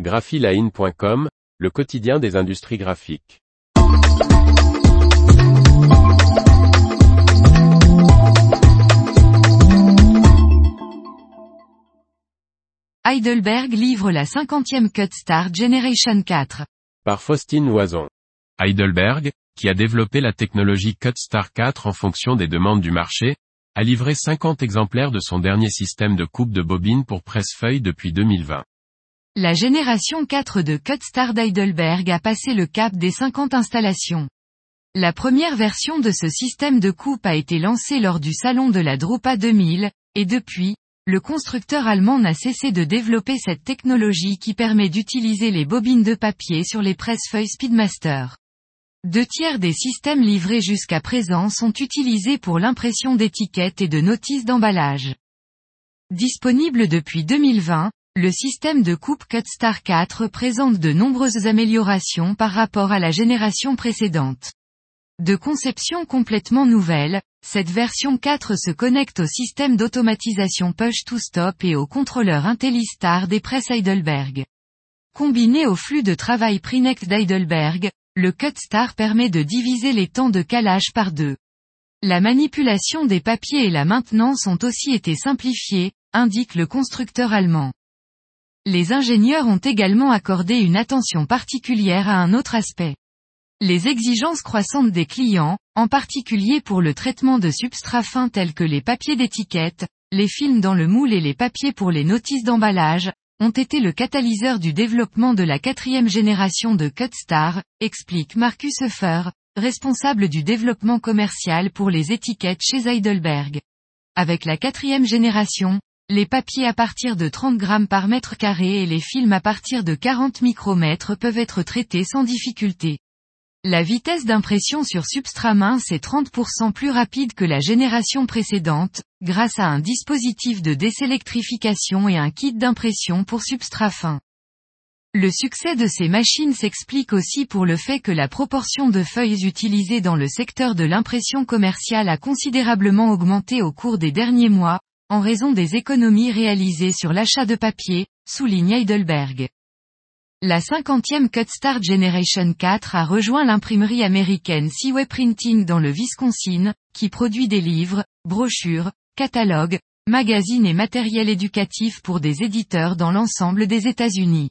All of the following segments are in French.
graphiline.com, le quotidien des industries graphiques. Heidelberg livre la 50e Cutstar Generation 4. Par Faustine Loison. Heidelberg, qui a développé la technologie Cutstar 4 en fonction des demandes du marché, a livré 50 exemplaires de son dernier système de coupe de bobine pour presse-feuille depuis 2020. La génération 4 de Cutstar d'Heidelberg a passé le cap des 50 installations. La première version de ce système de coupe a été lancée lors du salon de la Drupa 2000, et depuis, le constructeur allemand n'a cessé de développer cette technologie qui permet d'utiliser les bobines de papier sur les presse-feuilles Speedmaster. Deux tiers des systèmes livrés jusqu'à présent sont utilisés pour l'impression d'étiquettes et de notices d'emballage. Disponible depuis 2020, le système de coupe Cutstar 4 présente de nombreuses améliorations par rapport à la génération précédente. De conception complètement nouvelle, cette version 4 se connecte au système d'automatisation push-to-stop et au contrôleur IntelliStar des presses Heidelberg. Combiné au flux de travail Prinex d'Heidelberg, le Cutstar permet de diviser les temps de calage par deux. La manipulation des papiers et la maintenance ont aussi été simplifiées, indique le constructeur allemand. Les ingénieurs ont également accordé une attention particulière à un autre aspect. Les exigences croissantes des clients, en particulier pour le traitement de substrats fins tels que les papiers d'étiquette, les films dans le moule et les papiers pour les notices d'emballage, ont été le catalyseur du développement de la quatrième génération de Cutstar, explique Marcus Huffer, responsable du développement commercial pour les étiquettes chez Heidelberg. Avec la quatrième génération, les papiers à partir de 30 grammes par mètre carré et les films à partir de 40 micromètres peuvent être traités sans difficulté. La vitesse d'impression sur substrat mince est 30% plus rapide que la génération précédente, grâce à un dispositif de désélectrification et un kit d'impression pour substrat fin. Le succès de ces machines s'explique aussi pour le fait que la proportion de feuilles utilisées dans le secteur de l'impression commerciale a considérablement augmenté au cours des derniers mois, en raison des économies réalisées sur l'achat de papier, souligne Heidelberg. La cinquantième Cutstar Generation 4 a rejoint l'imprimerie américaine Seaway Printing dans le Wisconsin, qui produit des livres, brochures, catalogues, magazines et matériel éducatif pour des éditeurs dans l'ensemble des États-Unis.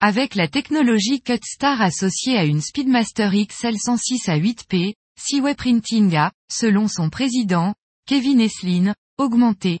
Avec la technologie Cutstar associée à une Speedmaster XL106 à 8P, Seaway Printing a, selon son président, Kevin Eslin, augmenté